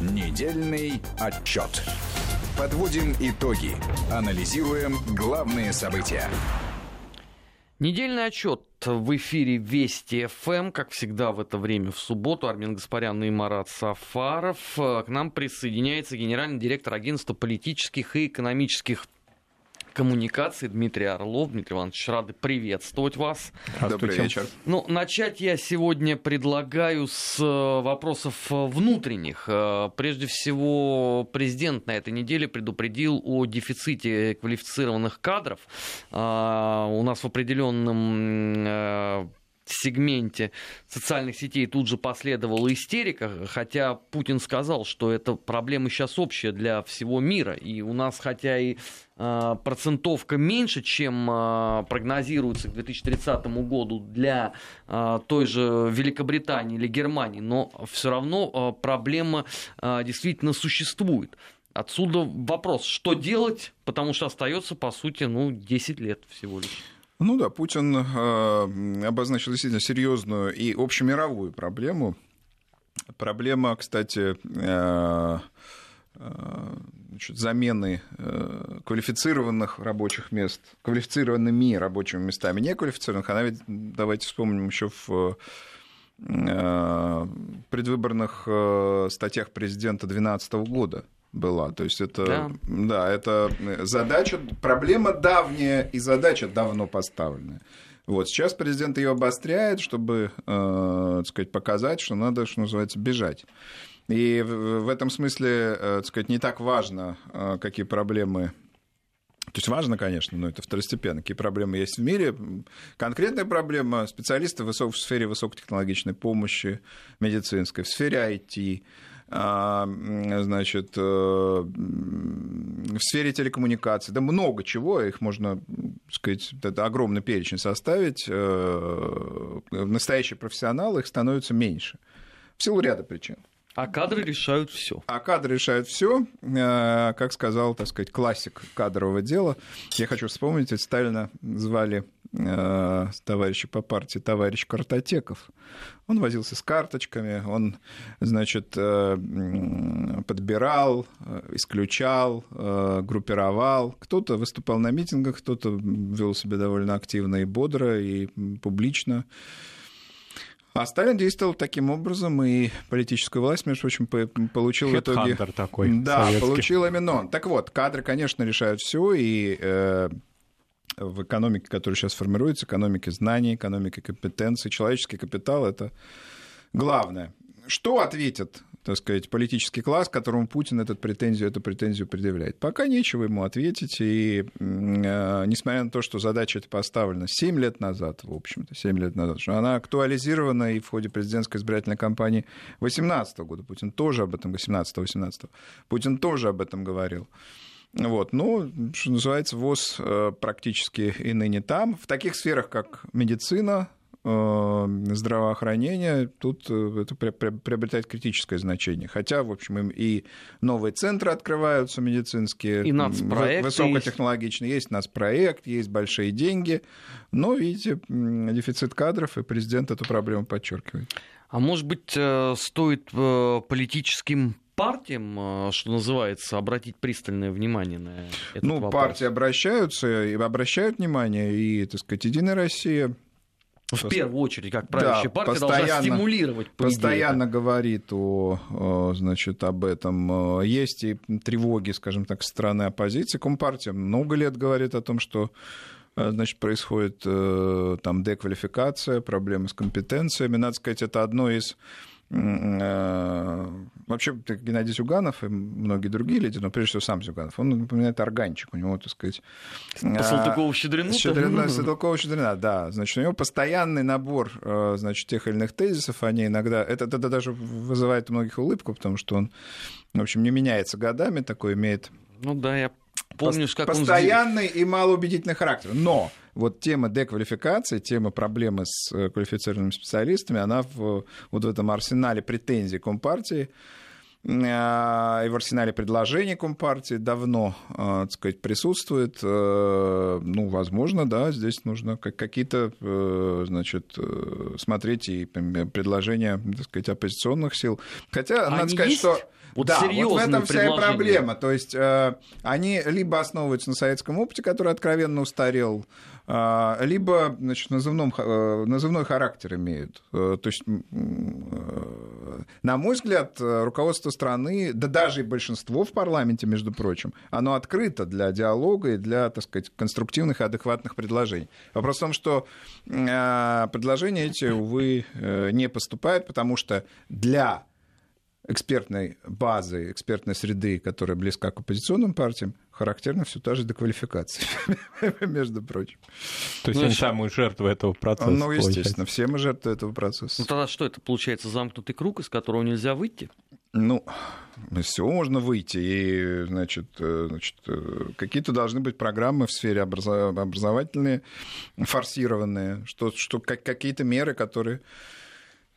Недельный отчет. Подводим итоги. Анализируем главные события. Недельный отчет в эфире Вести ФМ, как всегда в это время в субботу. Армин Гаспарян и Марат Сафаров. К нам присоединяется генеральный директор агентства политических и экономических коммуникации Дмитрий Орлов. Дмитрий Иванович, рады приветствовать вас. Добрый вечер. Ну, начать я сегодня предлагаю с э, вопросов внутренних. Э, прежде всего, президент на этой неделе предупредил о дефиците квалифицированных кадров. Э, у нас в определенном сегменте социальных сетей тут же последовала истерика, хотя Путин сказал, что эта проблема сейчас общая для всего мира, и у нас хотя и э, процентовка меньше, чем э, прогнозируется к 2030 году для э, той же Великобритании или Германии, но все равно проблема действительно существует. Отсюда вопрос, что делать, потому что остается, по сути, ну, 10 лет всего лишь. Ну да, Путин э, обозначил действительно серьезную и общемировую проблему. Проблема, кстати, э, э, значит, замены квалифицированных рабочих мест квалифицированными рабочими местами неквалифицированных, она ведь, давайте вспомним, еще в предвыборных э, статьях президента 2012 года была. То есть это, да. да, это задача, проблема давняя и задача давно поставленная. Вот сейчас президент ее обостряет, чтобы, э, так сказать, показать, что надо, что называется, бежать. И в этом смысле, э, так сказать, не так важно, э, какие проблемы то есть важно, конечно, но это второстепенно. Какие проблемы есть в мире? Конкретная проблема специалисты в сфере высокотехнологичной помощи медицинской, в сфере IT, а, значит, э, в сфере телекоммуникаций, да много чего, их можно, так сказать, это огромный перечень составить, э, настоящие профессионалы, их становится меньше. В силу ряда причин. А кадры решают все. А кадры решают все, э, как сказал, так сказать, классик кадрового дела. Я хочу вспомнить, Сталина звали э, товарища по партии товарищ Картотеков. Он возился с карточками, он, значит, э, подбирал, исключал, группировал. Кто-то выступал на митингах, кто-то вел себя довольно активно и бодро, и публично. А Сталин действовал таким образом, и политическую власть, между прочим, получил в итоге... такой Да, советский. получил именно он. Так вот, кадры, конечно, решают все, и э, в экономике, которая сейчас формируется, экономике знаний, экономике компетенций, человеческий капитал — это главное. Что ответят так сказать, политический класс, которому Путин этот претензию, эту претензию предъявляет. Пока нечего ему ответить, и э, несмотря на то, что задача эта поставлена 7 лет назад, в общем-то, 7 лет назад, что она актуализирована и в ходе президентской избирательной кампании 2018 года, Путин тоже об этом, 18-18, Путин тоже об этом говорил. Вот, ну, что называется, ВОЗ э, практически и ныне там. В таких сферах, как медицина, здравоохранения, тут э, это приобретает критическое значение. Хотя, в общем, и новые центры открываются медицинские, и высокотехнологичные. Есть. есть нацпроект, есть большие деньги, но, видите, дефицит кадров, и президент эту проблему подчеркивает. А может быть, э, стоит политическим партиям, что называется, обратить пристальное внимание на этот ну, вопрос? Ну, партии обращаются и обращают внимание, и, так сказать, Единая Россия в первую очередь, как правящая да, партия должна стимулировать. Постоянно идее. говорит о, значит, об этом. Есть и тревоги, скажем так, стороны оппозиции. Компартия много лет говорит о том, что значит, происходит э, там деквалификация, проблемы с компетенциями. Надо сказать, это одно из Э, вообще, Геннадий Зюганов и многие другие лидеры, но прежде всего сам Зюганов, он напоминает органчик. У него, так сказать... По Салтыкову-Щедрину? Щедрина, Салтыкова-Щедрина, да. Значит, у него постоянный набор э, значит, тех или иных тезисов, они иногда... Это, это даже вызывает у многих улыбку, потому что он, в общем, не меняется годами, такой имеет... Ну да, я помню, как Постоянный он... и малоубедительный характер. Но вот тема деквалификации, тема проблемы с э, квалифицированными специалистами, она в, вот в этом арсенале претензий Компартии а, и в арсенале предложений Компартии давно, а, так сказать, присутствует. Э, ну, возможно, да, здесь нужно какие-то, э, значит, э, смотреть и предложения, так сказать, оппозиционных сил. Хотя, Они надо сказать, есть? что... Вот да, вот в этом вся и проблема. То есть они либо основываются на советском опыте, который откровенно устарел, либо значит, назывном, назывной характер имеют. То есть, на мой взгляд, руководство страны, да даже и большинство в парламенте, между прочим, оно открыто для диалога и для, так сказать, конструктивных и адекватных предложений. Вопрос в том, что предложения эти, увы, э, не поступают, потому что для экспертной базы, экспертной среды, которая близка к оппозиционным партиям, характерна все та же деквалификация, между прочим. То есть ну, они самые жертвы этого процесса. Ну, естественно, все мы жертвы этого процесса. Ну тогда что это получается замкнутый круг, из которого нельзя выйти? Ну, из всего можно выйти. И, значит, э, значит э, какие-то должны быть программы в сфере образовательные, форсированные, что, что какие-то меры, которые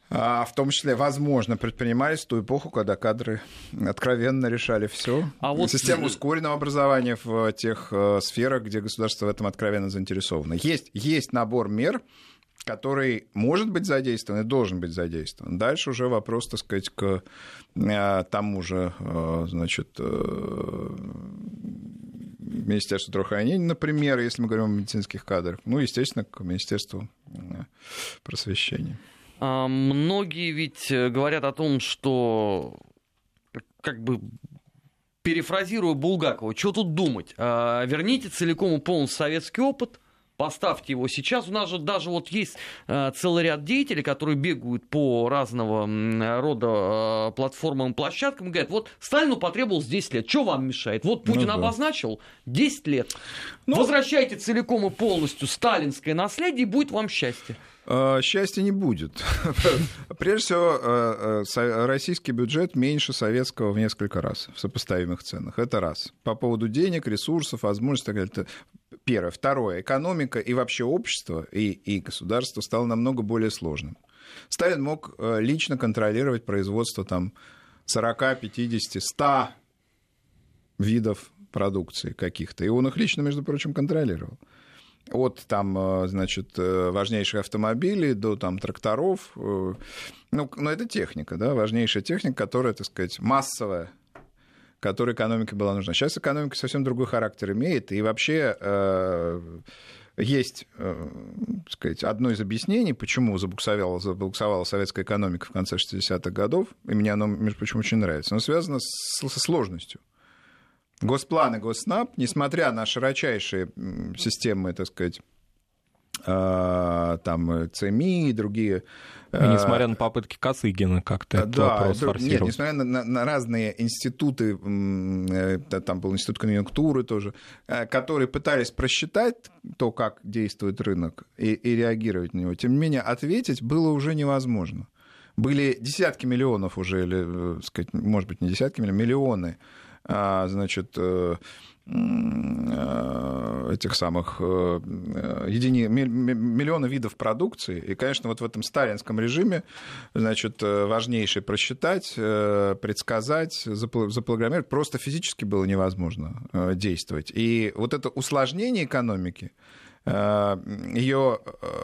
в том числе, возможно, предпринимались в ту эпоху, когда кадры откровенно решали все. А вот... Система ускоренного образования в тех э, сферах, где государство в этом откровенно заинтересовано. Есть, есть набор мер, который может быть задействован и должен быть задействован. Дальше уже вопрос, так сказать, к э, тому же, э, значит, Министерству здравоохранения, например, если мы говорим о медицинских кадрах, ну, естественно, к Министерству просвещения. А, многие ведь э, говорят о том, что как бы перефразируя Булгакова, что тут думать? А, верните целиком и полностью советский опыт, поставьте его сейчас. У нас же даже вот есть э, целый ряд деятелей, которые бегают по разного рода э, платформам и площадкам и говорят, вот Сталину потребовалось 10 лет, что вам мешает? Вот Путин ну, да. обозначил 10 лет. Ну, Возвращайте целиком и полностью сталинское наследие, и будет вам счастье. Э, счастья не будет. Прежде всего, э, э, российский бюджет меньше советского в несколько раз в сопоставимых ценах. Это раз. По поводу денег, ресурсов, возможностей. Это первое. Второе. Экономика и вообще общество и, и государство стало намного более сложным. Сталин мог лично контролировать производство там 40, 50, 100 видов продукции каких-то. И он их лично, между прочим, контролировал от там, э, значит, э, важнейших автомобилей до там тракторов. Э, ну, но это техника, да, важнейшая техника, которая, так сказать, массовая, которой экономике была нужна. Сейчас экономика совсем другой характер имеет, и вообще э, есть, э, сказать, одно из объяснений, почему забуксовала, забуксовала советская экономика в конце 60-х годов, и мне оно, между прочим, очень нравится, оно связано с, со сложностью. Госплан и Госснаб, несмотря на широчайшие системы, так сказать, а, там ЦМИ и другие. И несмотря на попытки Косыгина как-то этот да, вопрос это, Нет, несмотря на, на, на разные институты, там был институт конъюнктуры тоже, э, которые пытались просчитать то, как действует рынок, и, и реагировать на него, тем не менее, ответить было уже невозможно. Были десятки миллионов уже, или, э, сказать, может быть, не десятки миллионов, миллионы а, значит, э, э, этих самых э, едини... миллиона видов продукции. И, конечно, вот в этом сталинском режиме, значит, важнейшее просчитать, предсказать, запрограммировать просто физически было невозможно действовать. И вот это усложнение экономики, ее,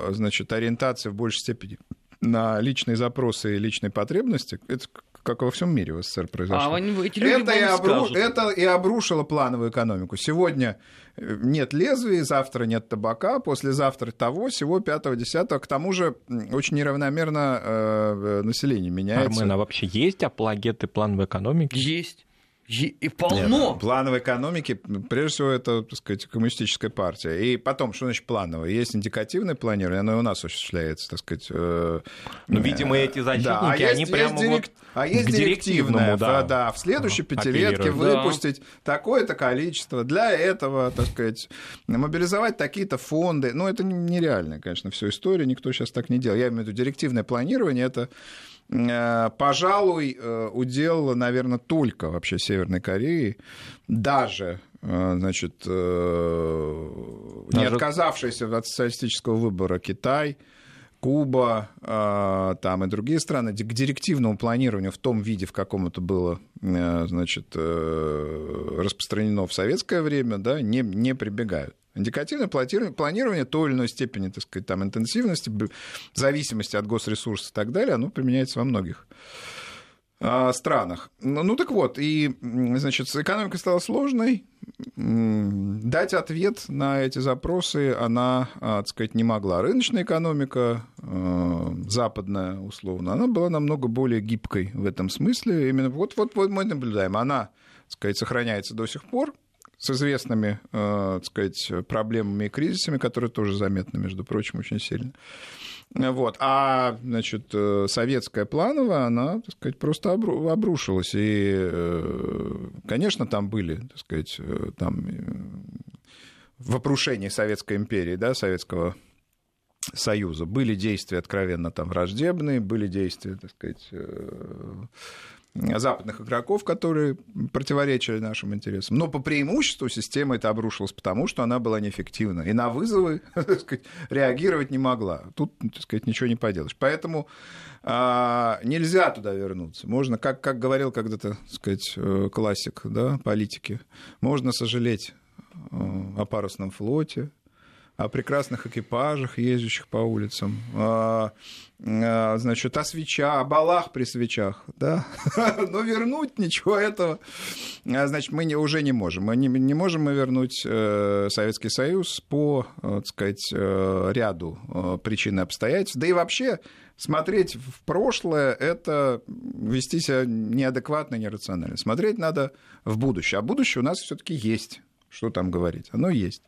значит, ориентация в большей степени на личные запросы и личные потребности, это как во всем мире в СССР произошло. А эти люди это, и обру... это и обрушило плановую экономику. Сегодня э, нет лезвий, завтра нет табака, послезавтра того, всего пятого, десятого. К тому же очень неравномерно э, население меняется. Армен, а вообще есть апологеты плановой экономики? Есть. И полно. Нет, плановой экономики, прежде всего, это, так сказать, коммунистическая партия. И потом, что значит плановое? Есть индикативное планирование, оно и у нас осуществляется, так сказать. Э, ну, видимо, эти защитники, да. а они есть, прямо есть вот А есть директивное, да, да, в следующей пятилетке выпустить да. такое-то количество, для этого, так сказать, мобилизовать такие-то фонды. Ну, это нереально, конечно, все история, никто сейчас так не делает. Я имею в виду директивное планирование, это Э, пожалуй, э, удел, наверное, только вообще Северной Кореи, даже э, значит, не отказавшийся от социалистического выбора Китай, Куба там и другие страны к директивному планированию в том виде, в каком это было э, значит, э, распространено в советское время, да, не, не прибегают. Индикативное планирование той или иной степени, так сказать, там, интенсивности, зависимости от госресурсов и так далее, оно применяется во многих а, странах. Ну, ну так вот, и, значит, экономика стала сложной, дать ответ на эти запросы она, а, так сказать, не могла. Рыночная экономика, а, западная, условно, она была намного более гибкой в этом смысле. Именно вот, вот, вот мы наблюдаем, она, так сказать, сохраняется до сих пор, с известными, так сказать, проблемами и кризисами, которые тоже заметны, между прочим, очень сильно. Вот. А, значит, э, советская плановая, она, так сказать, просто обрушилась. И, э, конечно, там были, так сказать, э, там в опрушении Советской империи, да, Советского Союза. Были действия откровенно там враждебные, были действия, так сказать, западных игроков, которые противоречили нашим интересам. Но по преимуществу система это обрушилась потому, что она была неэффективна. И на вызовы сказать, реагировать не могла. Тут, так сказать, ничего не поделаешь. Поэтому а, нельзя туда вернуться. Можно, как, как говорил когда-то сказать, э, классик да, политики, можно сожалеть э, о парусном флоте, о прекрасных экипажах, ездящих по улицам, а, значит, о свечах, о балах при свечах, да, но вернуть ничего этого, а, значит, мы не, уже не можем. Мы не, не можем мы вернуть э, Советский Союз по, э, так сказать, э, ряду причин и обстоятельств, да и вообще смотреть в прошлое — это вести себя неадекватно, нерационально. Смотреть надо в будущее, а будущее у нас все таки есть. Что там говорить? Оно есть.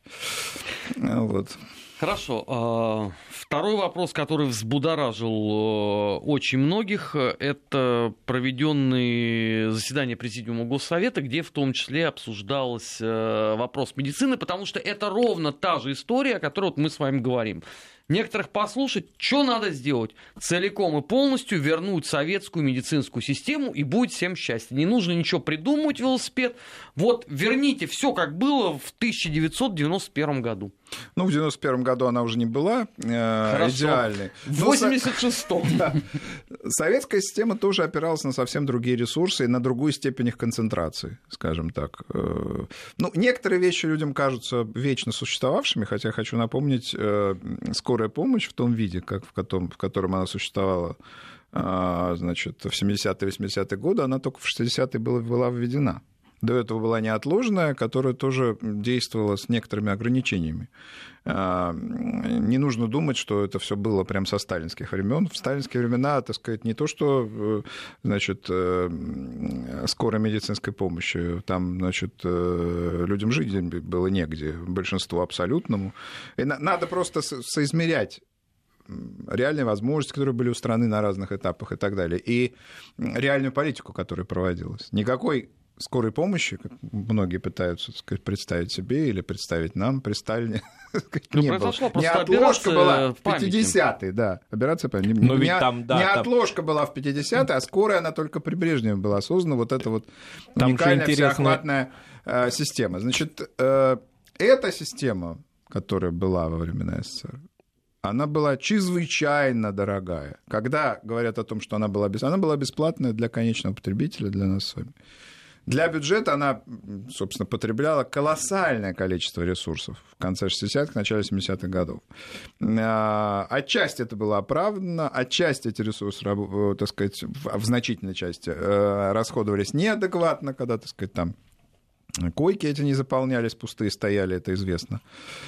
Вот. Хорошо. А, второй вопрос, который взбудоражил э, очень многих, это проведенные заседания Президиума Госсовета, где в том числе обсуждался э, вопрос медицины, потому что это ровно та же история, о которой вот мы с вами говорим некоторых послушать, что надо сделать? Целиком и полностью вернуть советскую медицинскую систему, и будет всем счастье. Не нужно ничего придумывать велосипед. Вот верните все, как было в 1991 году. Ну, в 91 году она уже не была э, идеальной. В 86-м. Да. Советская система тоже опиралась на совсем другие ресурсы и на другую степень их концентрации, скажем так. Э, ну, некоторые вещи людям кажутся вечно существовавшими, хотя хочу напомнить, э, скорая помощь в том виде, как в, котором, в котором она существовала э, значит, в 70-е 80-е годы, она только в 60-е была, была введена. До этого была неотложная, которая тоже действовала с некоторыми ограничениями. А, не нужно думать, что это все было прям со сталинских времен. В сталинские времена, так сказать, не то, что э, значит, э, скорой медицинской помощи, там, значит, э, людям жить было негде, большинству абсолютному. И надо просто соизмерять реальные возможности, которые были у страны на разных этапах и так далее, и реальную политику, которая проводилась. Никакой скорой помощи, как многие пытаются так сказать, представить себе или представить нам при Сталине, ну, не произошла было. Не отложка была в 50-е, да. Операция не, Но не, ведь там, да, не там... отложка была в 50-е, а скорая она только при Брежневе была создана. Вот эта вот там уникальная интересно... всеохватная э, система. Значит, э, эта система, которая была во времена СССР, она была чрезвычайно дорогая. Когда говорят о том, что она была, бесплатная, она была бесплатная для конечного потребителя, для нас с вами. Для бюджета она, собственно, потребляла колоссальное количество ресурсов в конце 60-х, начале 70-х годов. А, отчасти это было оправдано, отчасти эти ресурсы, э, так сказать, в значительной части э, расходовались неадекватно, когда, так сказать, там Койки эти не заполнялись, пустые стояли, это известно.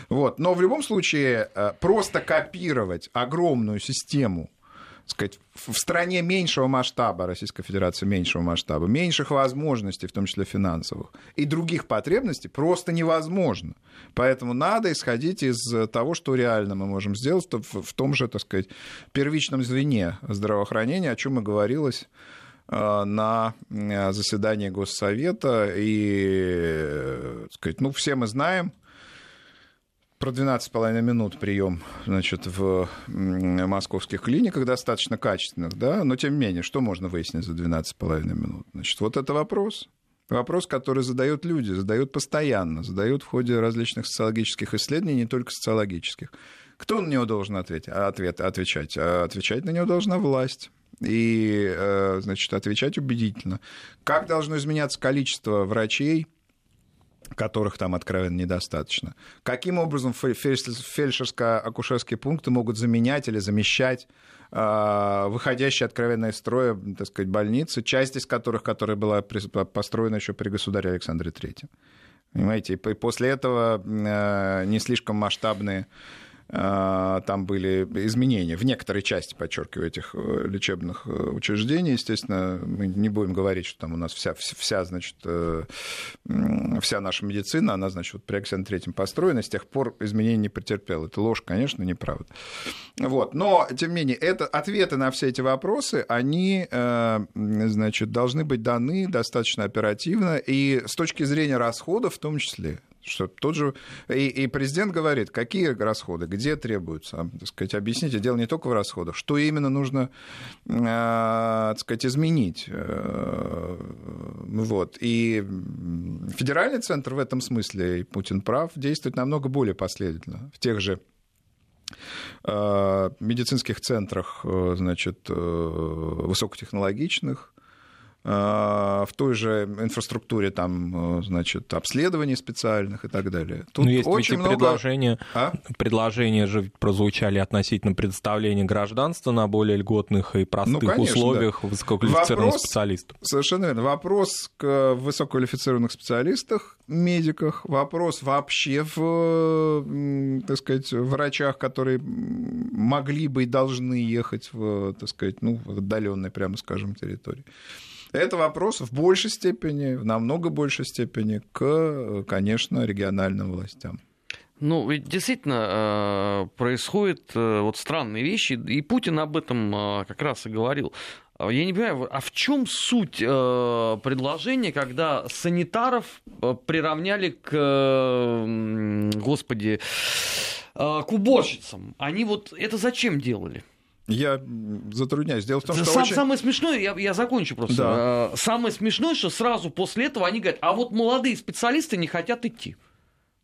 Вот. Но в любом случае э, просто копировать огромную систему сказать, в стране меньшего масштаба, Российской Федерации меньшего масштаба, меньших возможностей, в том числе финансовых, и других потребностей просто невозможно. Поэтому надо исходить из того, что реально мы можем сделать в том же, так сказать, первичном звене здравоохранения, о чем и говорилось э, на э, заседании Госсовета. И, э, так сказать, ну, все мы знаем, про 12,5 минут прием значит, в московских клиниках достаточно качественных, да, но тем не менее, что можно выяснить за 12,5 минут? Значит, вот это вопрос. Вопрос, который задают люди, задают постоянно, задают в ходе различных социологических исследований, не только социологических. Кто на него должен ответить, ответ, отвечать? Отвечать на него должна власть и, значит, отвечать убедительно. Как должно изменяться количество врачей, которых там откровенно недостаточно. Каким образом фельдшерско-акушерские пункты могут заменять или замещать э, выходящие откровенно из строя, так сказать, больницы, часть из которых, которая была построена еще при государе Александре Третьем. Понимаете, и после этого э, не слишком масштабные а, там были изменения в некоторой части, подчеркиваю, этих э, лечебных э, учреждений. Естественно, мы не будем говорить, что там у нас вся, вся значит, э, вся наша медицина, она, значит, вот при Александре Третьем построена, с тех пор изменений не претерпела. Это ложь, конечно, неправда. Вот. Но, тем не менее, это, ответы на все эти вопросы, они, значит, должны быть даны достаточно оперативно и с точки зрения расходов в том числе. Что тот же... И, и президент говорит, какие расходы, где требуются. Так сказать, объясните, дело не только в расходах, что именно нужно э, так сказать, изменить. Э, вот. И федеральный центр в этом смысле, и Путин прав, действует намного более последовательно. В тех же э, медицинских центрах, значит, высокотехнологичных, в той же инфраструктуре там, э, значит, обследований специальных и так далее. Тут Но есть очень ведь много... предложения, а? предложения же прозвучали относительно предоставления гражданства на более льготных и простых ну, конечно, условиях да. высококвалифицированных Вопрос, специалистов. Совершенно верно. Вопрос к высококвалифицированных специалистах, медиках, вопрос вообще в, так сказать, врачах, которые могли бы и должны ехать в, так сказать, ну, в отдаленной, прямо скажем, территории. Это вопрос в большей степени, в намного большей степени к, конечно, региональным властям. Ну, ведь действительно э, происходят э, вот странные вещи, и Путин об этом э, как раз и говорил. Я не понимаю, а в чем суть предложения, когда санитаров приравняли к, господи, к уборщицам? Они вот это зачем делали? Я затрудняюсь. Дело в том, что Сам, очень... Самое смешное, я, я закончу просто. Да. Самое смешное, что сразу после этого они говорят, а вот молодые специалисты не хотят идти.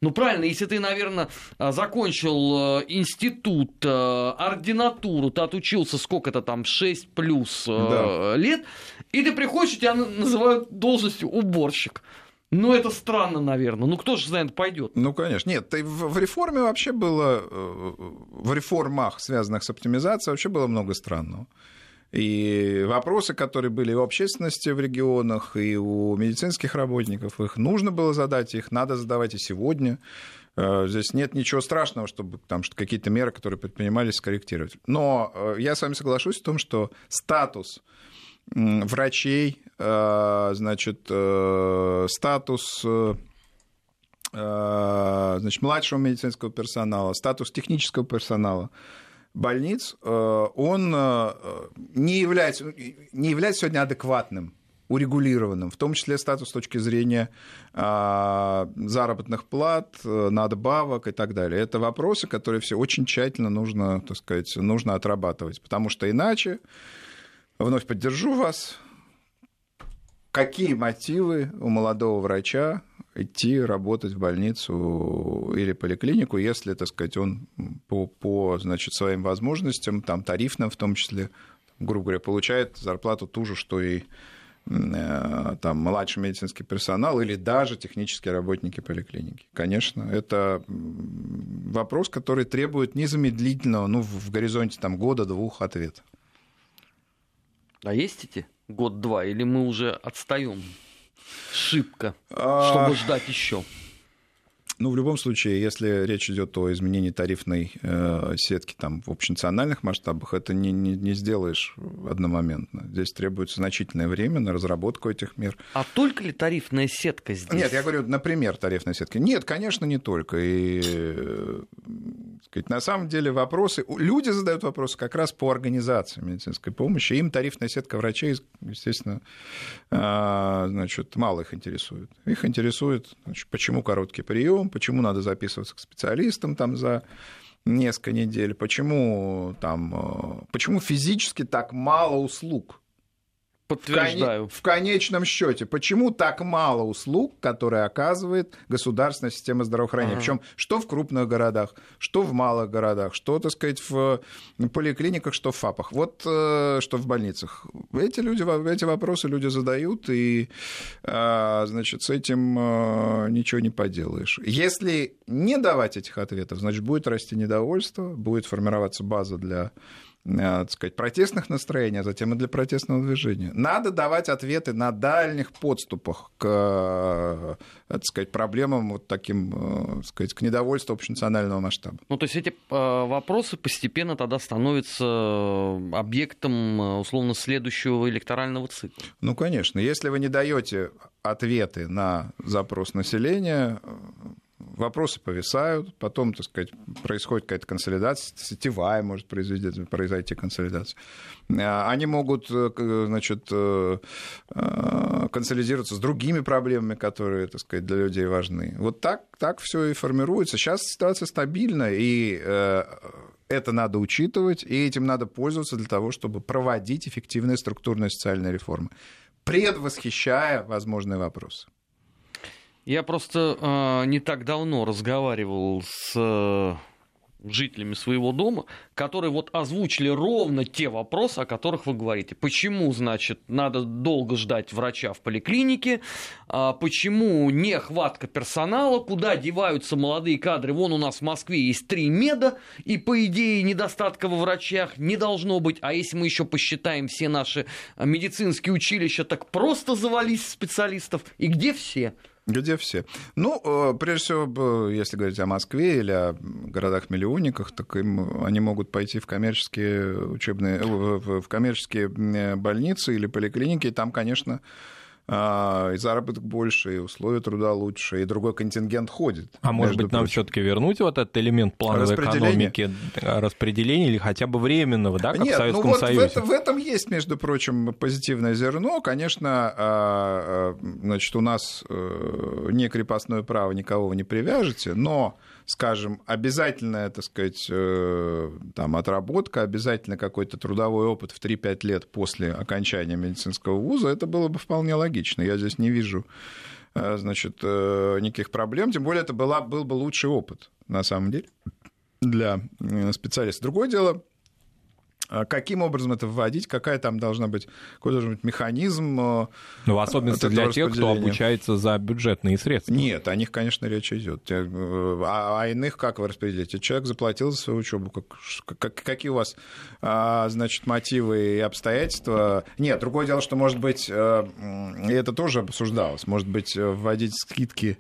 Ну правильно, если ты, наверное, закончил э, институт, э, ординатуру, ты отучился сколько-то там, 6 плюс э, да. лет, и ты приходишь, тебя называют должностью уборщик. Ну, это странно, наверное. Ну, кто же это пойдет? Ну, конечно. Нет, в реформе вообще было, э, в реформах, связанных с оптимизацией, вообще было много странного. И вопросы, которые были у общественности в регионах, и у медицинских работников, их нужно было задать, их надо задавать и сегодня. Э, здесь нет ничего страшного, чтобы там какие-то меры, которые предпринимались, скорректировать. Но э, я с вами соглашусь в том, что статус врачей, э, значит, э, статус э, значит, младшего медицинского персонала, статус технического персонала больниц, он не является, не является сегодня адекватным урегулированным, в том числе статус с точки зрения заработных плат, надбавок и так далее. Это вопросы, которые все очень тщательно нужно, так сказать, нужно отрабатывать, потому что иначе Вновь поддержу вас. Какие мотивы у молодого врача идти работать в больницу или поликлинику, если, так сказать, он по, по значит, своим возможностям, там, тарифным в том числе, грубо говоря, получает зарплату ту же, что и э, там, младший медицинский персонал или даже технические работники поликлиники. Конечно, это вопрос, который требует незамедлительного, ну, в горизонте там, года-двух ответа. А есть эти год-два, или мы уже отстаем шибко, а. чтобы ждать еще? Ну, в любом случае, если речь идет о изменении тарифной э, сетки там, в общенациональных масштабах, это не, не, не сделаешь одномоментно. Здесь требуется значительное время на разработку этих мер. А только ли тарифная сетка здесь? Нет, я говорю, например, тарифная сетка. Нет, конечно, не только. И э, сказать, на самом деле вопросы... Люди задают вопросы как раз по организации медицинской помощи. Им тарифная сетка врачей, естественно, э, значит, мало их интересует. Их интересует, значит, почему короткий прием, почему надо записываться к специалистам там за несколько недель, почему, там, э, почему физически так мало услуг. Подтверждаю. В, конечном счете, почему так мало услуг, которые оказывает государственная система здравоохранения? Ага. Причем что в крупных городах, что в малых городах, что, так сказать, в поликлиниках, что в ФАПах, вот э, что в больницах. Эти, люди, эти вопросы люди задают, и, э, значит, с этим э, ничего не поделаешь. Если не давать этих ответов, значит, будет расти недовольство, будет формироваться база для так сказать, протестных настроений, а затем и для протестного движения. Надо давать ответы на дальних подступах к э, так сказать, проблемам вот таким, э, так сказать, к недовольству общенационального масштаба. Ну, то есть эти вопросы постепенно тогда становятся объектом, условно, следующего электорального цикла. Ну, конечно. Если вы не даете ответы на запрос населения, вопросы повисают, потом, так сказать, происходит какая-то консолидация, сетевая может произойти, произойти консолидация. А, они могут, э, значит, э, э, консолидироваться с другими проблемами, которые, так сказать, для людей важны. Вот так, так все и формируется. Сейчас ситуация стабильна, и это надо учитывать, и этим надо пользоваться для того, чтобы проводить эффективные структурные социальные реформы, предвосхищая возможные вопросы. Я просто э, не так давно разговаривал с э, жителями своего дома, которые вот озвучили ровно те вопросы, о которых вы говорите. Почему, значит, надо долго ждать врача в поликлинике, а почему нехватка персонала, куда деваются молодые кадры. Вон у нас в Москве есть три меда, и по идее недостатка во врачах не должно быть. А если мы еще посчитаем все наши медицинские училища, так просто завались специалистов. И где все? Где все? Ну, э, прежде всего, если говорить о Москве или о городах-миллионниках, так им, они могут пойти в коммерческие учебные, в коммерческие больницы или поликлиники, и там, конечно, и заработок больше, и условия труда лучше, и другой контингент ходит. А может быть, нам все-таки вернуть вот этот элемент плановой экономики, распределения или хотя бы временного, да, как Нет, в Советском ну вот Союзе? В, это, в этом есть, между прочим, позитивное зерно. Конечно, а, а, значит, у нас э, не крепостное право никого не привяжете, но скажем, обязательная, так сказать, э, там, отработка, обязательно какой-то трудовой опыт в 3-5 лет после окончания медицинского вуза, это было бы вполне логично. Я здесь не вижу э, значит, э, никаких проблем, тем более это была, был бы лучший опыт, на самом деле, для специалиста. Другое дело, каким образом это вводить, какая там должна быть, какой должен быть механизм. Э, ну, в особенности для тех, кто обучается за бюджетные средства. Нет, о них, конечно, речь идет. Э, а, а иных как вы распределите? Человек заплатил за свою учебу. Как, как, какие у вас, а, значит, мотивы и обстоятельства? Нет, другое дело, что, может быть, э, и это тоже обсуждалось, может быть, вводить скидки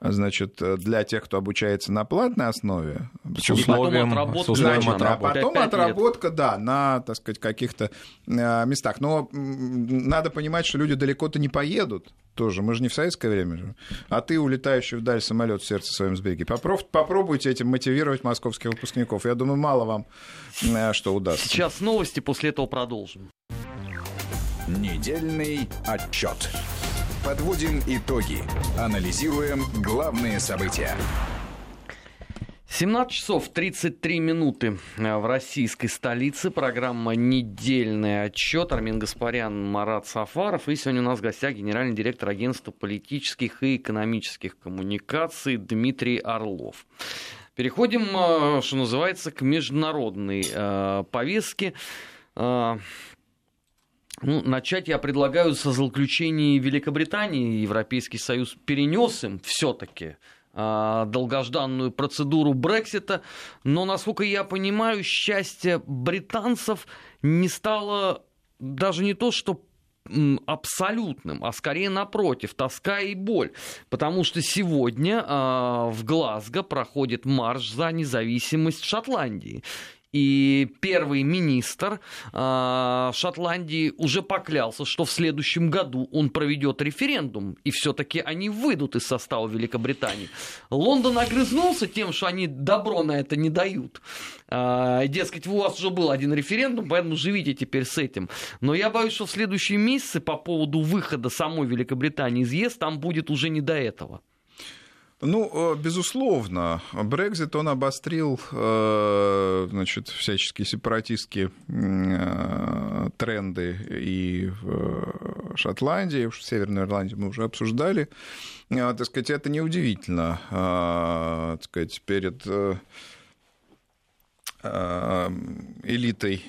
значит, для тех, кто обучается на платной основе. С условием, с условием значит, А потом отработка, лет. да, на, так сказать, каких-то э, местах. Но надо понимать, что люди далеко-то не поедут тоже. Мы же не в советское время же. А ты, улетающий вдаль самолет в сердце своем сбеге. Попроб, попробуйте этим мотивировать московских выпускников. Я думаю, мало вам э, что удастся. Сейчас новости, после этого продолжим. Недельный отчет. Подводим итоги. Анализируем главные события. 17 часов 33 минуты в российской столице. Программа «Недельный отчет». Армин Гаспарян, Марат Сафаров. И сегодня у нас в гостях генеральный директор агентства политических и экономических коммуникаций Дмитрий Орлов. Переходим, э, что называется, к международной э, повестке. Ну, начать я предлагаю со заключений Великобритании. Европейский Союз перенес им все-таки а, долгожданную процедуру Брексита, но, насколько я понимаю, счастье британцев не стало даже не то, что абсолютным, а скорее напротив, тоска и боль. Потому что сегодня э, в Глазго проходит марш за независимость Шотландии. И первый министр э, Шотландии уже поклялся, что в следующем году он проведет референдум, и все-таки они выйдут из состава Великобритании. Лондон огрызнулся тем, что они добро на это не дают. Э, дескать, у вас уже был один референдум, поэтому живите теперь с этим. Но я боюсь, что в следующие месяцы по поводу выхода самой Великобритании из ЕС там будет уже не до этого. Ну, безусловно, Брекзит, он обострил значит, всяческие сепаратистские тренды и в Шотландии, в Северной Ирландии мы уже обсуждали. Так сказать, это неудивительно, так сказать, перед элитой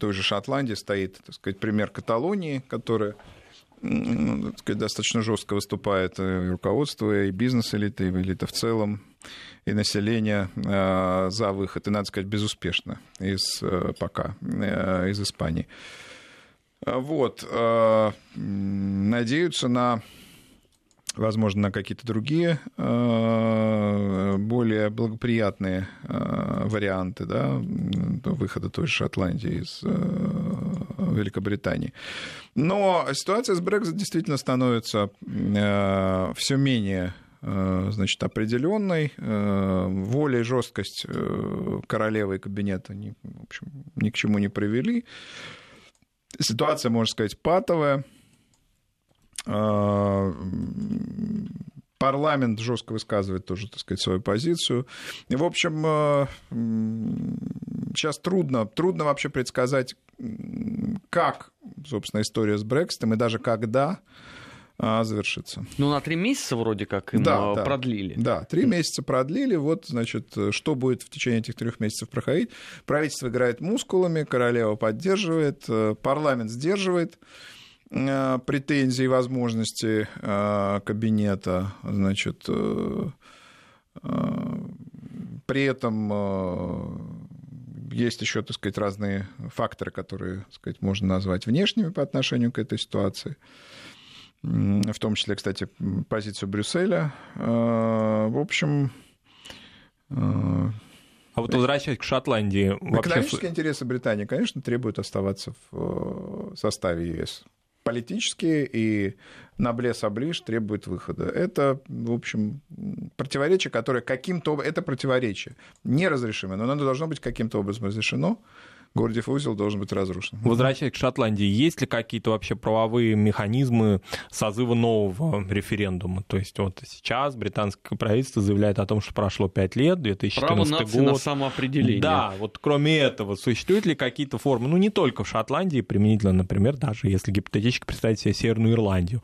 той же Шотландии стоит, так сказать, пример Каталонии, которая ну, сказать, достаточно жестко выступает и руководство, и бизнес-элита, и элита в целом, и население э, за выход, и, надо сказать, безуспешно из, э, пока э, из Испании. Вот. Надеются на возможно, на какие-то другие более благоприятные варианты да, выхода той же Шотландии из Великобритании. Но ситуация с Брекзит действительно становится э, все менее э, значит, определенной. Э, воля и жесткость королевы и кабинета ни, в общем, ни к чему не привели. Ситуация, можно сказать, патовая. Парламент жестко высказывает тоже, так сказать, свою позицию. И, в общем, сейчас трудно, трудно вообще предсказать, как, собственно, история с Брекситом и даже когда а, завершится. Ну, на три месяца вроде как им да, продлили. Да, три месяца продлили. Вот, значит, что будет в течение этих трех месяцев проходить? Правительство играет мускулами, королева поддерживает, э, парламент сдерживает э, претензии и возможности э, кабинета, значит, при этом есть еще, так сказать, разные факторы, которые, так сказать, можно назвать внешними по отношению к этой ситуации. В том числе, кстати, позицию Брюсселя. Э, в общем... Э, а вот возвращаясь к Шотландии... Экономические вообще... интересы Британии, конечно, требуют оставаться в э, составе ЕС политические, и Наблес Аблиш требует выхода. Это, в общем, противоречие, которое каким-то... Это противоречие неразрешимое, но оно должно быть каким-то образом разрешено. Гордиев узел должен быть разрушен. Возвращаясь к Шотландии, есть ли какие-то вообще правовые механизмы созыва нового референдума? То есть вот сейчас британское правительство заявляет о том, что прошло 5 лет, 2014 Право нации год. на самоопределение. Да, вот кроме этого, существуют ли какие-то формы, ну не только в Шотландии, применительно, например, даже если гипотетически представить себе Северную Ирландию,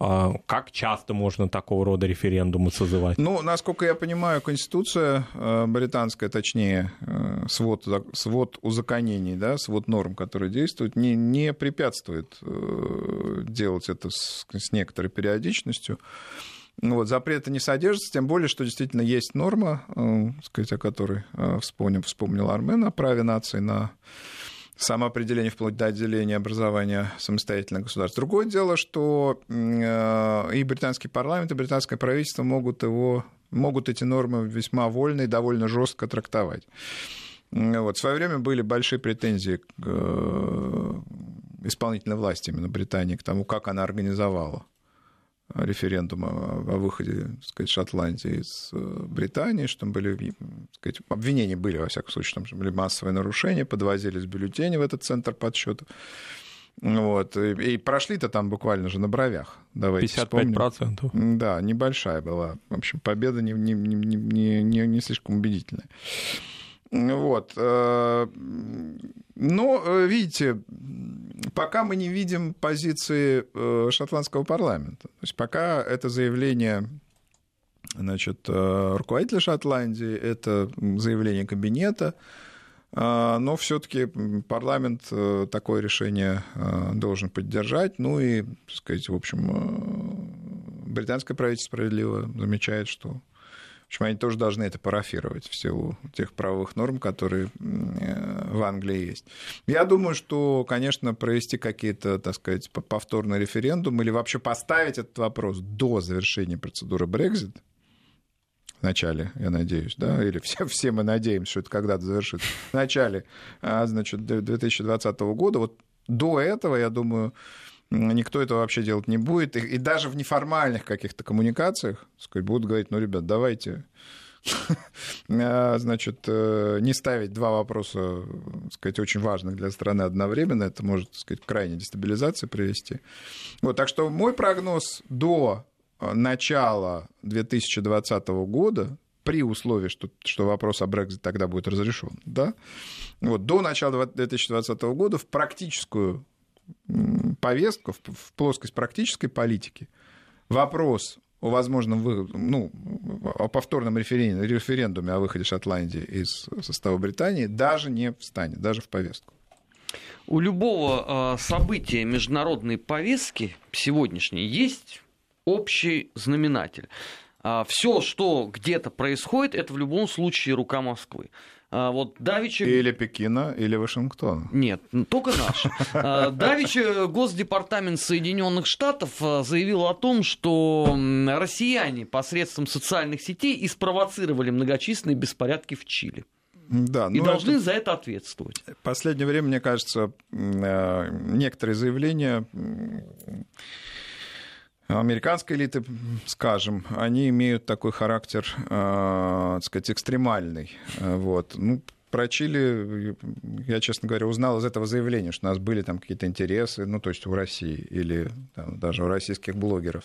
как часто можно такого рода референдумы созывать? Ну, насколько я понимаю, Конституция э, британская, точнее, э, свод, свод узаконений, да, свод норм, которые действуют, не, не препятствует э, делать это с, с некоторой периодичностью. Вот, запрета не содержится, тем более, что действительно есть норма, сказать, о которой вспомнил, вспомнил Армен, о праве нации на самоопределение вплоть до отделения образования самостоятельного государства. Другое дело, что э, и британский парламент, и британское правительство могут, его, могут эти нормы весьма вольно и довольно жестко трактовать. Вот. В свое время были большие претензии к э, исполнительной власти именно Британии, к тому, как она организовала референдума о выходе так сказать, Шотландии из э, Британии, что там были, так сказать, обвинения были, во всяком случае, там были массовые нарушения, подвозились бюллетени в этот центр подсчета. Вот. И, прошли-то там буквально же на бровях. Давайте 55%. Вспомним. Да, небольшая была. В общем, победа не, не, не, не, не слишком убедительная. Вот. Э, но, э, видите, пока мы не видим позиции э, шотландского парламента. То есть пока это заявление значит, руководителя Шотландии, это заявление кабинета, но все-таки парламент такое решение должен поддержать. Ну и, так сказать, в общем, британское правительство справедливо замечает, что общем, они тоже должны это парафировать в силу тех правовых норм, которые э, в Англии есть. Я думаю, что, конечно, провести какие-то, так сказать, повторный референдум или вообще поставить этот вопрос до завершения процедуры Brexit, в начале, я надеюсь, да, или все, все мы надеемся, что это когда-то завершится, в начале, а, значит, 2020 года, вот до этого, я думаю, никто этого вообще делать не будет. И, и даже в неформальных каких-то коммуникациях сказать, будут говорить, ну, ребят, давайте а, значит, э, не ставить два вопроса, сказать, очень важных для страны одновременно, это может, сказать, к крайней дестабилизации привести. Вот, так что мой прогноз до начала 2020 года, при условии, что, что вопрос о Брекзите тогда будет разрешен, да, вот, до начала 2020 года в практическую повестку, в, плоскость практической политики вопрос о возможном вы, ну, о повторном референдуме, о выходе Шотландии из состава Британии даже не встанет, даже в повестку. У любого э, события международной повестки сегодняшней есть общий знаменатель. Э, все, что где-то происходит, это в любом случае рука Москвы. А, вот Давича... Или Пекина, или Вашингтона. Нет, только наши. А, Давича Госдепартамент Соединенных Штатов а, заявил о том, что россияне посредством социальных сетей и спровоцировали многочисленные беспорядки в Чили. Да, и ну должны это... за это ответствовать. В последнее время, мне кажется, некоторые заявления американской элиты, скажем, они имеют такой характер, э, так сказать, экстремальный. Э, вот. Ну, про Чили я, честно говоря, узнал из этого заявления, что у нас были там какие-то интересы, ну, то есть у России или там, даже у российских блогеров.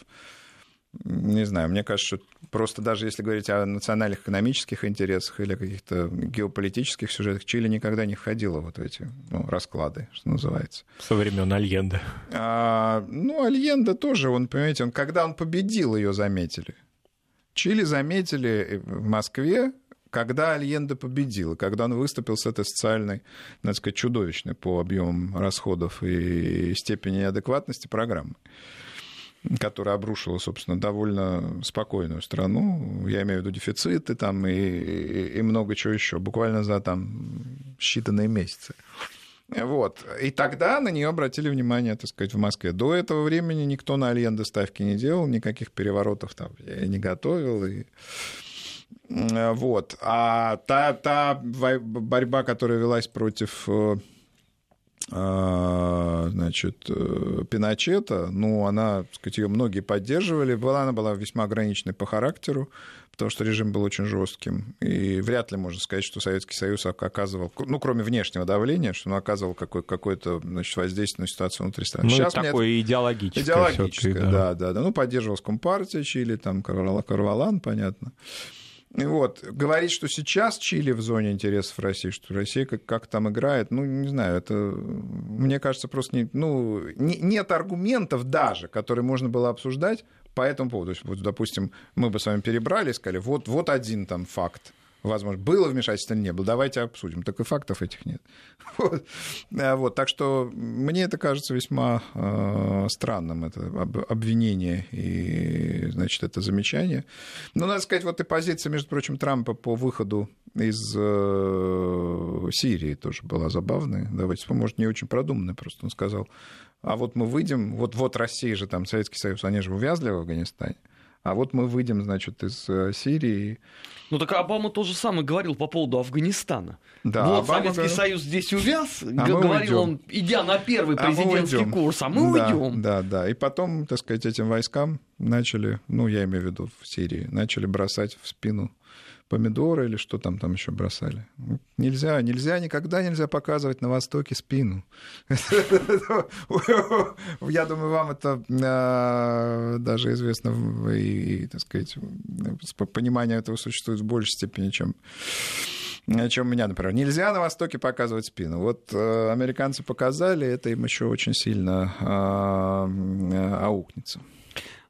Не знаю, мне кажется, что просто даже если говорить о национальных экономических интересах или каких-то геополитических сюжетах, Чили никогда не входило вот в эти ну, расклады, что называется. Со времен Альенда. А, ну, Альенда тоже, он, понимаете, он, когда он победил, ее заметили. Чили заметили в Москве, когда Альенда победил, когда он выступил с этой социальной, надо сказать, чудовищной по объемам расходов и степени адекватности программы которая обрушила, собственно, довольно спокойную страну. Я имею в виду дефициты там и, и, и много чего еще, буквально за там считанные месяцы. Вот. И тогда на нее обратили внимание, так сказать, в Москве. До этого времени никто на Альенде ставки не делал, никаких переворотов там я не готовил. И... Вот. А та, та борьба, которая велась против э, значит, э, Пиночета, ну, она, так сказать, ее многие поддерживали, была, она была весьма ограниченной по характеру, потому что режим был очень жестким, и вряд ли можно сказать, что Советский Союз оказывал, ну, кроме внешнего давления, что он оказывал какое- какое-то значит, воздействие на ситуацию внутри страны. Ну, Сейчас такое мне... идеологическое. Идеологическое, да, да, да. Ну, поддерживалась Компартия Чили, там, Карвалан, понятно. Вот. Говорить, что сейчас Чили в зоне интересов России, что Россия как, как там играет, ну, не знаю, это, мне кажется, просто не, ну, не, нет аргументов даже, которые можно было обсуждать по этому поводу. То есть, вот, допустим, мы бы с вами перебрали и сказали, вот, вот один там факт, возможно, было вмешательство или не было, давайте обсудим. Так и фактов этих нет. Вот. А, вот. Так что мне это кажется весьма э, странным, это обвинение и, значит, это замечание. Но, надо сказать, вот и позиция, между прочим, Трампа по выходу из э, Сирии тоже была забавная. Давайте, может, не очень продуманная, просто он сказал, а вот мы выйдем, вот, вот Россия же, там, Советский Союз, они же увязли в Афганистане, а вот мы выйдем, значит, из э, Сирии. Ну так Обама тоже самое говорил по поводу Афганистана. Да, вот Обама Советский. Союз здесь увяз, а говорил он, идя на первый президентский а курс, а мы да, уйдем. Да, да. И потом, так сказать, этим войскам начали, ну, я имею в виду в Сирии, начали бросать в спину помидоры или что там там еще бросали. Нельзя, нельзя, никогда нельзя показывать на Востоке спину. Я думаю, вам это а, даже известно, и, так сказать, понимание этого существует в большей степени, чем чем у меня, например. Нельзя на Востоке показывать спину. Вот э, американцы показали, это им еще очень сильно а, аукнется.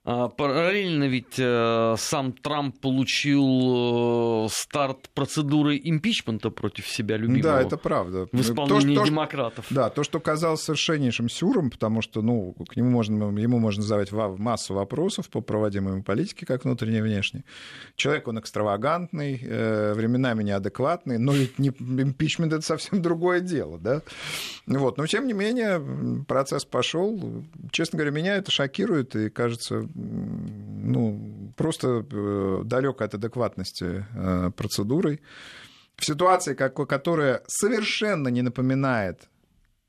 А, параллельно ведь э, сам Трамп получил э, старт процедуры импичмента против себя любимого. Да, это правда. В исполнении то, что, демократов. Да, то, что казалось совершеннейшим сюром, потому что ну, к нему можно, ему можно задавать массу вопросов по проводимой политике, как внутренней и внешней. Человек, он экстравагантный, э, временами неадекватный, но ведь не, импичмент — это совсем другое дело, да? Вот. Но, тем не менее, процесс пошел. Честно говоря, меня это шокирует и кажется ну, просто э, далек от адекватности э, процедурой. В ситуации, которая совершенно не напоминает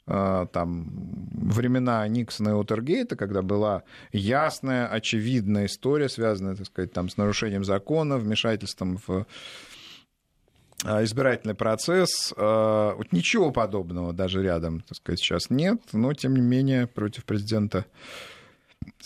э, там, времена Никсона и Утергейта, когда была ясная, очевидная история, связанная, так сказать, там, с нарушением закона, вмешательством в избирательный процесс. Вот ничего подобного даже рядом, так сказать, сейчас нет, но, тем не менее, против президента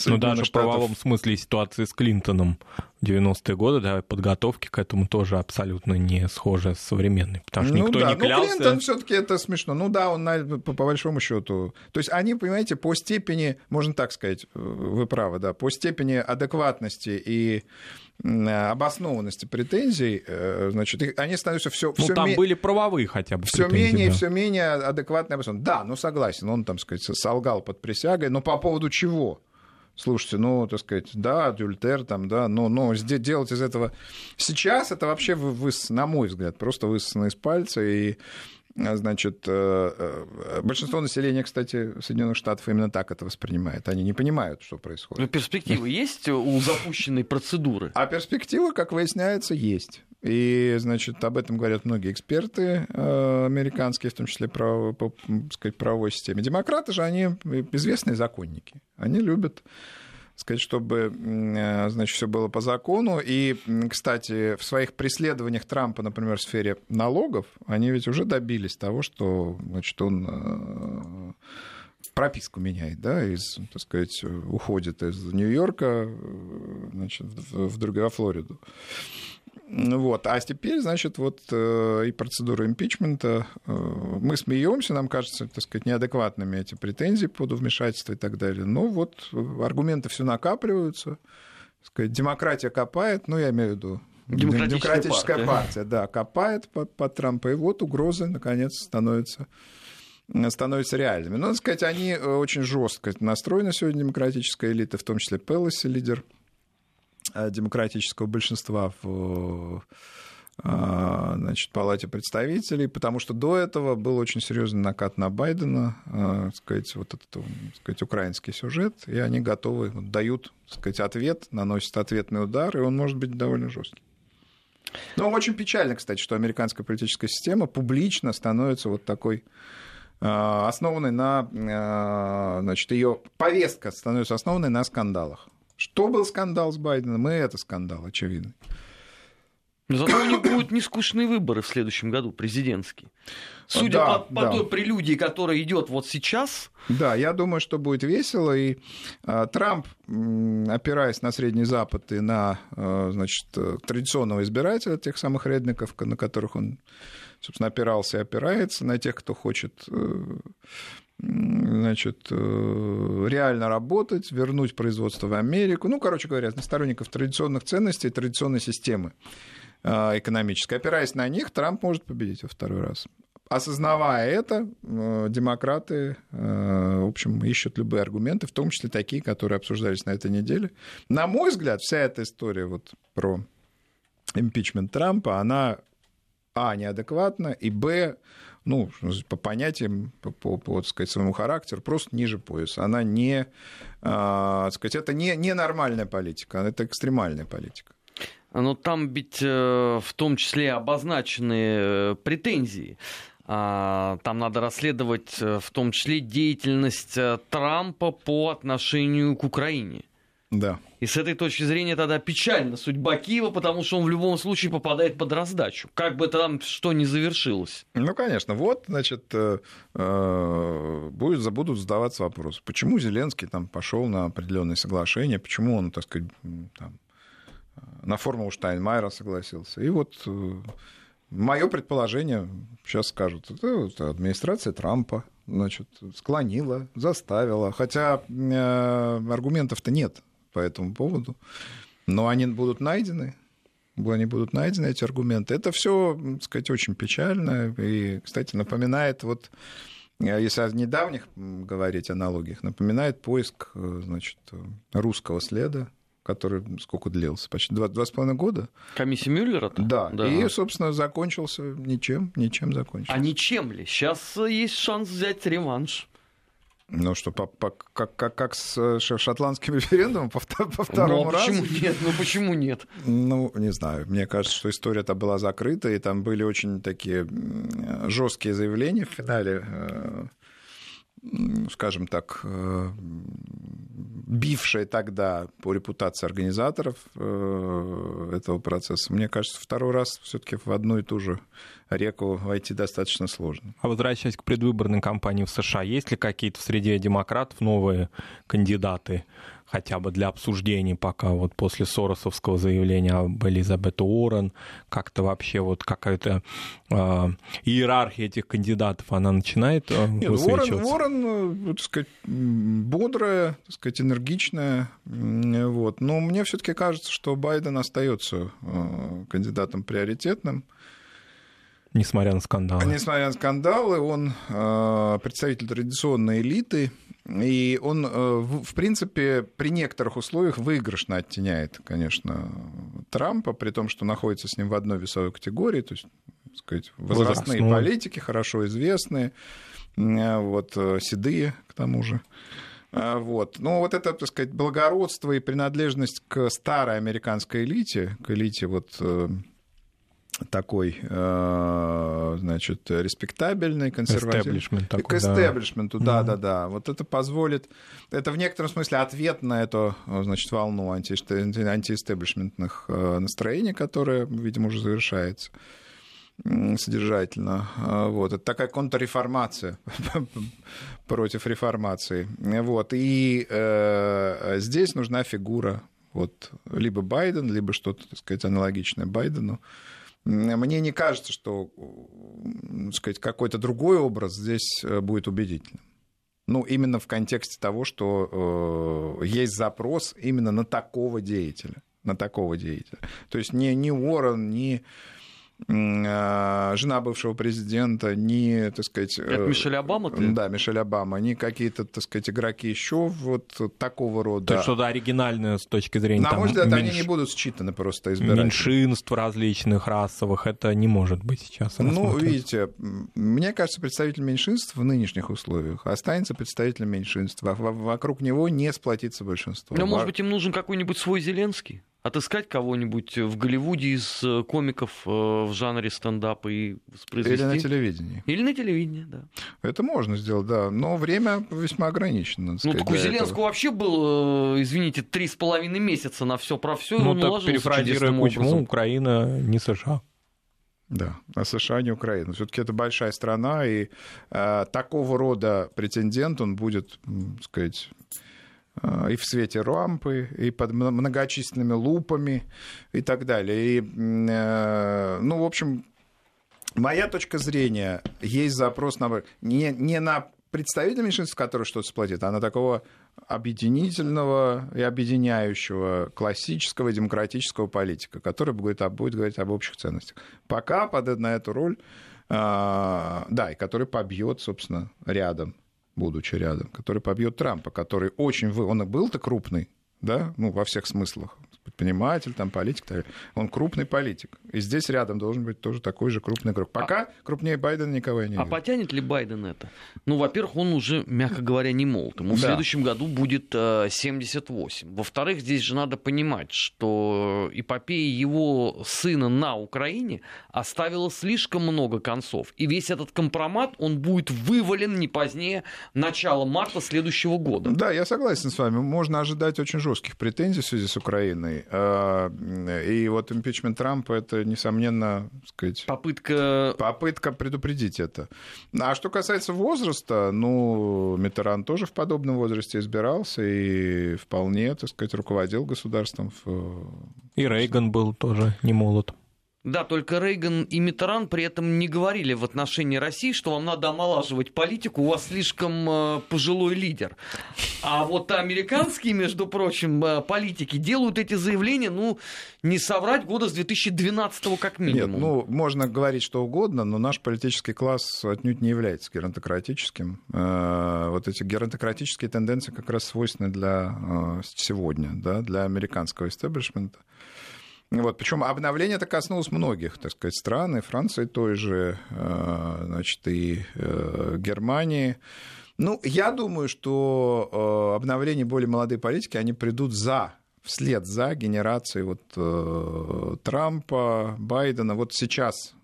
Ну, даже Штатов. в правовом смысле ситуации с Клинтоном в 90-е годы, да, подготовки к этому тоже абсолютно не схожи с современной, потому что ну, никто да. не клялся. Ну, Клинтон все таки это смешно. Ну да, он на, по, по большому счету. То есть они, понимаете, по степени, можно так сказать, вы правы, да, по степени адекватности и обоснованности претензий, э, значит, они становятся все... Ну, там ме... были правовые хотя бы Все менее и да. все менее адекватные обоснованные. Да, ну согласен, он, там сказать, солгал под присягой, но по поводу чего? Слушайте, ну, так сказать, да, адюльтер там, да, но, но делать из этого... Сейчас это вообще, выс, на мой взгляд, просто высосано из пальца, и Значит, э, э, большинство населения, кстати, Соединенных Штатов именно так это воспринимает. Они не понимают, что происходит. Но перспективы есть у запущенной процедуры? А перспективы, как выясняется, есть. И, значит, об этом говорят многие эксперты э, американские, в том числе право, по сказать, правовой системе. Демократы же, они известные законники. Они любят сказать, чтобы, э, значит, все было по закону. И, кстати, в своих преследованиях Трампа, например, в сфере налогов, они ведь уже добились того, что, значит, он э, прописку меняет, да, из, так сказать, уходит из Нью-Йорка, э, значит, в, в, во Флориду. Вот. А теперь, значит, вот э, и процедура импичмента. Э, мы смеемся, нам кажется, так сказать, неадекватными эти претензии по вмешательству и так далее. Но вот аргументы все накапливаются. Сказать, демократия копает, ну, я имею в виду Демократическая, Демократическая партия. партия, да, копает под, под Трампа, и вот угрозы, наконец, становятся становятся реальными. Но, надо сказать, они очень жестко настроены сегодня, демократическая элита, в том числе Пелоси, лидер Э, демократического большинства в э, значит, Палате представителей, потому что до этого был очень серьезный накат на Байдена, э, сказать, вот этот так сказать, украинский сюжет, и они готовы, дают так сказать, ответ, наносят ответный удар, и он может быть довольно жесткий. Но очень печально, кстати, что американская политическая система публично становится вот такой основанной на, значит, ее повестка становится основанной на скандалах. Что был скандал с Байденом, и это скандал, очевидно. Зато у них будут нескучные выборы в следующем году, президентские. Судя да, по, по да. той прелюдии, которая идет вот сейчас. Да, я думаю, что будет весело. И а, Трамп, опираясь на Средний Запад и на а, значит, традиционного избирателя, тех самых редников, на которых он, собственно, опирался и опирается, на тех, кто хочет э, значит, э, реально работать, вернуть производство в Америку. Ну, короче говоря, на сторонников традиционных ценностей, традиционной системы э, экономической. Опираясь на них, Трамп может победить во второй раз. Осознавая это, э, демократы, в общем, ищут любые аргументы, в том числе такие, которые обсуждались на этой неделе. На мой взгляд, вся эта история вот про импичмент Трампа, она, а, неадекватна, и, б, ну, по понятиям, по, по, по так сказать, своему характеру, просто ниже пояса. Она не, а, так сказать, это не, не нормальная политика, это экстремальная политика. Но там ведь э, в том числе обозначены э, претензии. А, там надо расследовать э, в том числе деятельность Трампа по отношению к Украине. Да. И с этой точки зрения тогда печальна судьба Киева, потому что он в любом случае попадает под раздачу. Как бы там что ни завершилось. Ну, конечно. Вот, значит, э, э, будет, будут задаваться вопросы. Почему Зеленский там пошел на определенные соглашения, почему он, так сказать, там, на формулу Штайнмайера согласился. И вот э, мое предположение, сейчас скажут, это, это администрация Трампа, значит, склонила, заставила. Хотя э, аргументов-то нет по этому поводу. Но они будут найдены, они будут найдены, эти аргументы. Это все, так сказать, очень печально. И, кстати, напоминает, вот, если о недавних говорить аналогиях, напоминает поиск, значит, русского следа, который сколько длился? Почти два, два с половиной года. Комиссия Мюллера? Да. да. И, собственно, закончился ничем, ничем закончился. А ничем ли? Сейчас есть шанс взять реванш. Ну что, по, по, как, как, как с э, шотландским референдумом по, по второму ну, а почему разу? нет? Ну почему нет? Ну, не знаю. Мне кажется, что история-то была закрыта, и там были очень такие жесткие заявления в финале, э, скажем так, э, бившая тогда по репутации организаторов э, этого процесса, мне кажется, второй раз все-таки в одну и ту же реку войти достаточно сложно. А возвращаясь к предвыборной кампании в США, есть ли какие-то в среде демократов новые кандидаты? Хотя бы для обсуждений пока вот после Соросовского заявления об Элизабет Уоррен, как-то вообще вот какая-то э, иерархия этих кандидатов, она начинает э, Нет, Уоррен, Уоррен, так сказать, бодрая, так сказать, энергичная, вот. но мне все-таки кажется, что Байден остается э, кандидатом приоритетным. Несмотря на скандалы. Несмотря на скандалы, он э, представитель традиционной элиты, и он, э, в принципе, при некоторых условиях выигрышно оттеняет, конечно, Трампа, при том, что находится с ним в одной весовой категории, то есть, так сказать, возрастные Возрастной. политики, хорошо известные, э, вот, э, седые, к тому же. Вот. Но вот это, так сказать, благородство и принадлежность к старой американской элите, к элите вот такой, э, значит, респектабельный, консервативный. К эстеблишменту, да, да, да. Вот это позволит, это в некотором смысле ответ на эту, значит, волну анти, антиэстеблишментных э, настроений, которая, видимо, уже завершается содержательно. Э, вот. Это такая контрреформация против реформации. Вот. И э, здесь нужна фигура вот, либо Байден, либо что-то, так сказать, аналогичное Байдену. Мне не кажется, что сказать, какой-то другой образ здесь э, будет убедительным. Ну, именно в контексте того, что э, есть запрос именно на такого деятеля. На такого деятеля. То есть не, не Уоррен, не а, жена бывшего президента, ни, так сказать... Это Мишель Обама? Ты? Да, Мишель Обама, ни какие-то, так сказать, игроки еще вот такого рода. То есть что-то оригинальное с точки зрения... На мой взгляд, меньш... они не будут считаны просто избирателями. Меньшинств различных расовых, это не может быть сейчас. Ну, видите, мне кажется, представитель меньшинств в нынешних условиях останется представителем меньшинства. Вокруг него не сплотится большинство. Но, может быть, им нужен какой-нибудь свой Зеленский? Отыскать кого-нибудь в Голливуде из э, комиков э, в жанре стендапа и воспроизвести. Или на телевидении. Или на телевидении, да. Это можно сделать, да. Но время весьма ограничено. Ну, так у Зеленского этого. вообще был, э, извините, три с половиной месяца на все про все. Ну, так перефразируя почему Украина не США. Да, а США не Украина. Все-таки это большая страна, и э, такого рода претендент, он будет, так сказать, и в свете рампы, и под многочисленными лупами и так далее. И, э, ну, в общем, моя точка зрения, есть запрос на... Не, не на представителя меньшинства, который что-то сплотит, а на такого объединительного и объединяющего классического демократического политика, который будет, будет говорить об общих ценностях. Пока под на эту роль, э, да, и который побьет, собственно, рядом будучи рядом, который побьет Трампа, который очень... Он и был-то крупный, да, ну, во всех смыслах предприниматель, там, политик, так он крупный политик. И здесь рядом должен быть тоже такой же крупный игрок. Пока а... крупнее Байдена никого я не вижу. А потянет ли Байден это? Ну, во-первых, он уже, мягко говоря, не молод. Ему да. в следующем году будет 78. Э, Во-вторых, здесь же надо понимать, что эпопея его сына на Украине оставила слишком много концов. И весь этот компромат, он будет вывален не позднее начала марта следующего года. Да, я согласен с вами. Можно ожидать очень жестких претензий в связи с Украиной. А, и вот импичмент Трампа это, несомненно, сказать, попытка... попытка предупредить это. А что касается возраста, ну, Митеран тоже в подобном возрасте избирался и вполне, так сказать, руководил государством. В... И Рейган был тоже не молод. Да, только Рейган и Митеран при этом не говорили в отношении России, что вам надо омолаживать политику, у вас слишком э, пожилой лидер. А вот американские, между прочим, э, политики делают эти заявления, ну, не соврать, года с 2012 как минимум. Нет, ну, можно говорить что угодно, но наш политический класс отнюдь не является геронтократическим. Э, вот эти геронтократические тенденции как раз свойственны для э, сегодня, да, для американского истеблишмента. Вот, причем обновление это коснулось многих, так сказать, стран, и Франции той же, э, значит, и э, Германии. Ну, я думаю, что э, обновление более молодой политики, они придут за вслед за генерацией вот Трампа, Байдена. Вот сейчас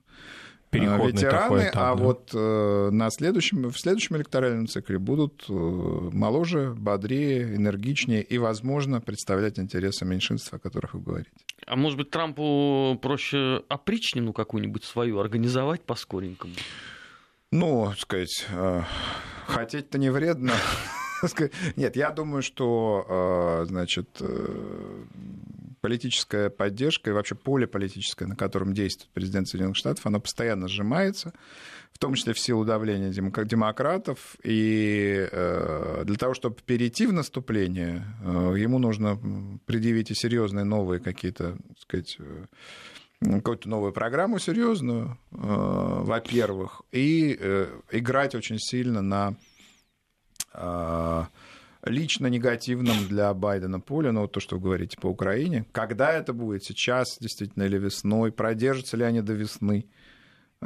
ветераны, этап, а да. вот на следующем, в следующем электоральном цикле будут моложе, бодрее, энергичнее и, возможно, представлять интересы меньшинств, о которых вы говорите. А может быть, Трампу проще опричнину какую-нибудь свою организовать по-скоренькому? Ну, сказать, хотеть-то не вредно. Нет, я думаю, что, значит, политическая поддержка и вообще поле политическое, на котором действует президент Соединенных Штатов, оно постоянно сжимается, в том числе в силу давления демократов. И э, для того, чтобы перейти в наступление, э, ему нужно предъявить и серьезные новые какие-то, так сказать, э, какую-то новую программу серьезную, во-первых, и играть очень сильно на лично негативном для Байдена поле, ну, вот то, что вы говорите по Украине. Когда это будет, сейчас действительно или весной, продержатся ли они до весны?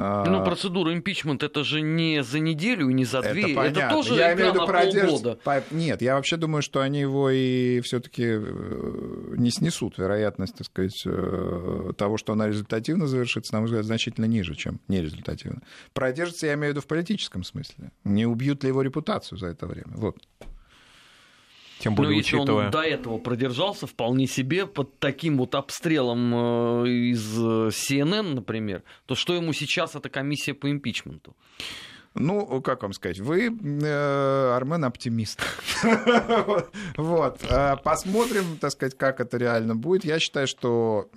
А, ну, процедура импичмента это же не за неделю и не за две. Это, это тоже я имею в виду продержится. Нет, я вообще думаю, что они его и все-таки э, не снесут. Вероятность, так сказать, э, того, что она результативно завершится, на мой взгляд, значительно ниже, чем нерезультативно. Продержится, я имею в виду в политическом смысле. Не убьют ли его репутацию за это время? Вот. Тем более, Но учитывая... если он до этого продержался вполне себе под таким вот обстрелом э, из э, CNN, например, то что ему сейчас эта комиссия по импичменту? Ну, как вам сказать, вы, э, Армен, оптимист. Вот. Посмотрим, так сказать, как это реально будет. Я считаю, что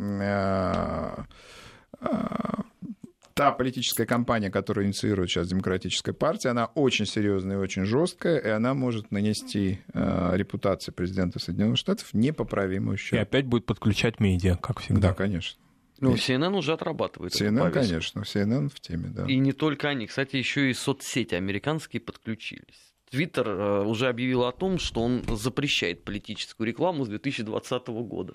та политическая кампания, которую инициирует сейчас Демократическая партия, она очень серьезная и очень жесткая, и она может нанести э, репутации президента Соединенных Штатов непоправимый ущерб. И опять будет подключать медиа, как всегда. Да, конечно. Ну, CNN уже отрабатывает. CNN, конечно, CNN в теме, да. И не только они. Кстати, еще и соцсети американские подключились. Твиттер э, уже объявил о том, что он запрещает политическую рекламу с 2020 года,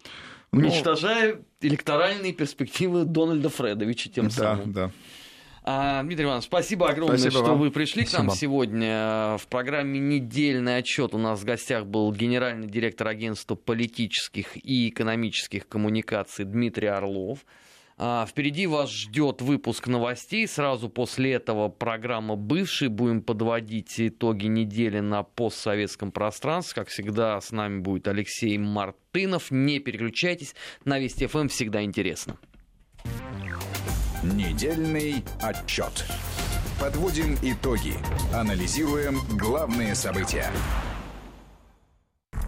ну, уничтожая электоральные перспективы Дональда Фредовича тем да, самым. Да. А, Дмитрий Иванович, спасибо огромное, спасибо что вам. вы пришли спасибо. к нам сегодня. В программе «Недельный отчет» у нас в гостях был генеральный директор агентства политических и экономических коммуникаций Дмитрий Орлов. А, впереди вас ждет выпуск новостей. Сразу после этого программа «Бывший». Будем подводить итоги недели на постсоветском пространстве. Как всегда, с нами будет Алексей Мартынов. Не переключайтесь. На Вести ФМ всегда интересно. Недельный отчет. Подводим итоги. Анализируем главные события.